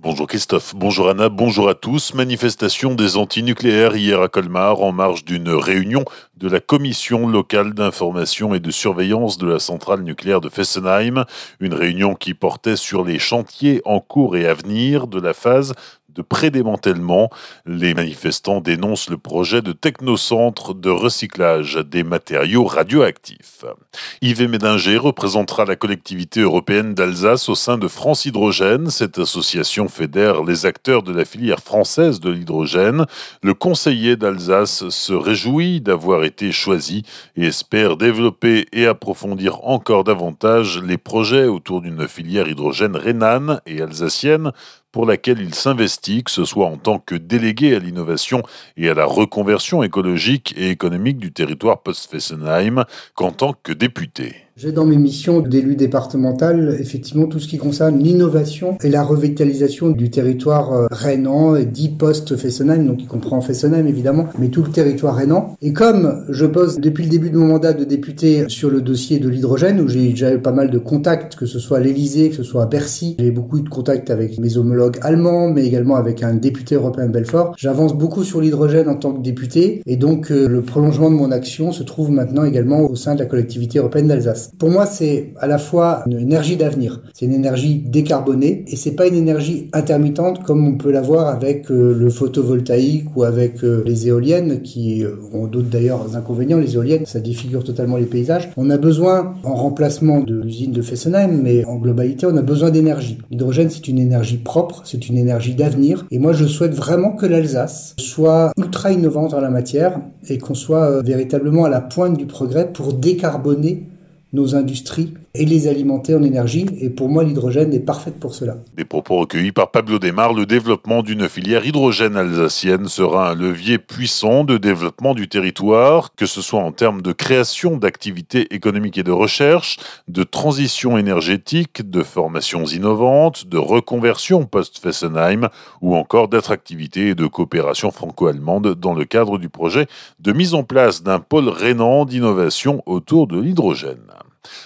Bonjour Christophe, bonjour Anna, bonjour à tous. Manifestation des antinucléaires hier à Colmar en marge d'une réunion de la commission locale d'information et de surveillance de la centrale nucléaire de Fessenheim. Une réunion qui portait sur les chantiers en cours et à venir de la phase de prédémantèlement. Les manifestants dénoncent le projet de technocentre de recyclage des matériaux radioactifs. Yves Médinger représentera la collectivité européenne d'Alsace au sein de France Hydrogène. Cette association fédère les acteurs de la filière française de l'hydrogène. Le conseiller d'Alsace se réjouit d'avoir été choisi et espère développer et approfondir encore davantage les projets autour d'une filière hydrogène rhénane et alsacienne pour laquelle il s'investit, que ce soit en tant que délégué à l'innovation et à la reconversion écologique et économique du territoire post-Fessenheim, qu'en tant que député. J'ai dans mes missions d'élu départemental effectivement tout ce qui concerne l'innovation et la revitalisation du territoire euh, rhénan, dit post-Fessenheim, donc qui comprend Fessenheim évidemment, mais tout le territoire rhénan. Et comme je pose depuis le début de mon mandat de député sur le dossier de l'hydrogène, où j'ai déjà eu pas mal de contacts, que ce soit à l'Elysée, que ce soit à Bercy, j'ai beaucoup eu de contacts avec mes homologues allemands, mais également avec un député européen de Belfort. J'avance beaucoup sur l'hydrogène en tant que député, et donc euh, le prolongement de mon action se trouve maintenant également au sein de la collectivité européenne d'Alsace. Pour moi, c'est à la fois une énergie d'avenir, c'est une énergie décarbonée et c'est pas une énergie intermittente comme on peut l'avoir avec euh, le photovoltaïque ou avec euh, les éoliennes qui euh, ont d'autres d'ailleurs inconvénients. Les éoliennes, ça défigure totalement les paysages. On a besoin, en remplacement de l'usine de Fessenheim, mais en globalité, on a besoin d'énergie. L'hydrogène, c'est une énergie propre, c'est une énergie d'avenir et moi, je souhaite vraiment que l'Alsace soit ultra innovante en la matière et qu'on soit véritablement à la pointe du progrès pour décarboner nos industries et les alimenter en énergie. Et pour moi, l'hydrogène est parfaite pour cela. Des propos recueillis par Pablo Desmar, le développement d'une filière hydrogène alsacienne sera un levier puissant de développement du territoire, que ce soit en termes de création d'activités économiques et de recherche, de transition énergétique, de formations innovantes, de reconversion post-Fessenheim ou encore d'attractivité et de coopération franco-allemande dans le cadre du projet de mise en place d'un pôle rénan d'innovation autour de l'hydrogène.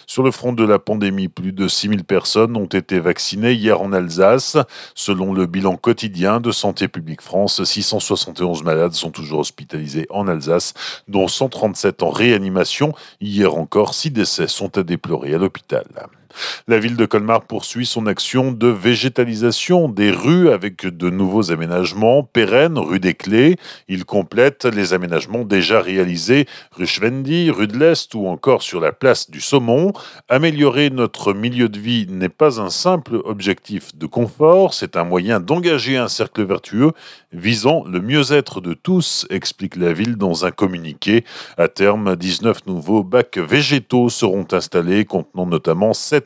Sur le front de la pandémie, plus de 6000 personnes ont été vaccinées hier en Alsace. Selon le bilan quotidien de Santé publique France, 671 malades sont toujours hospitalisés en Alsace, dont 137 en réanimation. Hier encore, 6 décès sont à déplorer à l'hôpital. La ville de Colmar poursuit son action de végétalisation des rues avec de nouveaux aménagements pérennes, rue des Clés. Il complète les aménagements déjà réalisés rue Schwendi, rue de l'Est ou encore sur la place du Saumon. Améliorer notre milieu de vie n'est pas un simple objectif de confort, c'est un moyen d'engager un cercle vertueux visant le mieux-être de tous, explique la ville dans un communiqué. À terme, 19 nouveaux bacs végétaux seront installés contenant notamment 7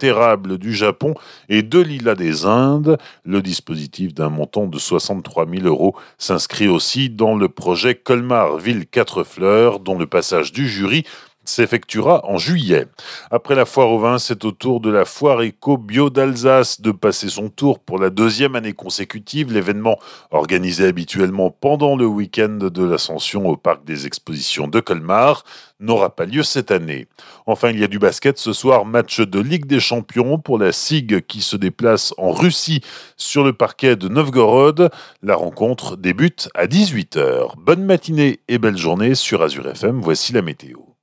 du Japon et deux lilas des Indes. Le dispositif d'un montant de 63 000 euros s'inscrit aussi dans le projet Colmar Ville 4 Fleurs, dont le passage du jury s'effectuera en juillet. Après la foire au vin, c'est au tour de la foire éco bio d'Alsace de passer son tour pour la deuxième année consécutive. L'événement, organisé habituellement pendant le week-end de l'Ascension au parc des expositions de Colmar, n'aura pas lieu cette année. Enfin, il y a du basket ce soir, match de Ligue des Champions pour la SIG qui se déplace en Russie sur le parquet de Novgorod. La rencontre débute à 18h. Bonne matinée et belle journée sur Azure FM. Voici la météo.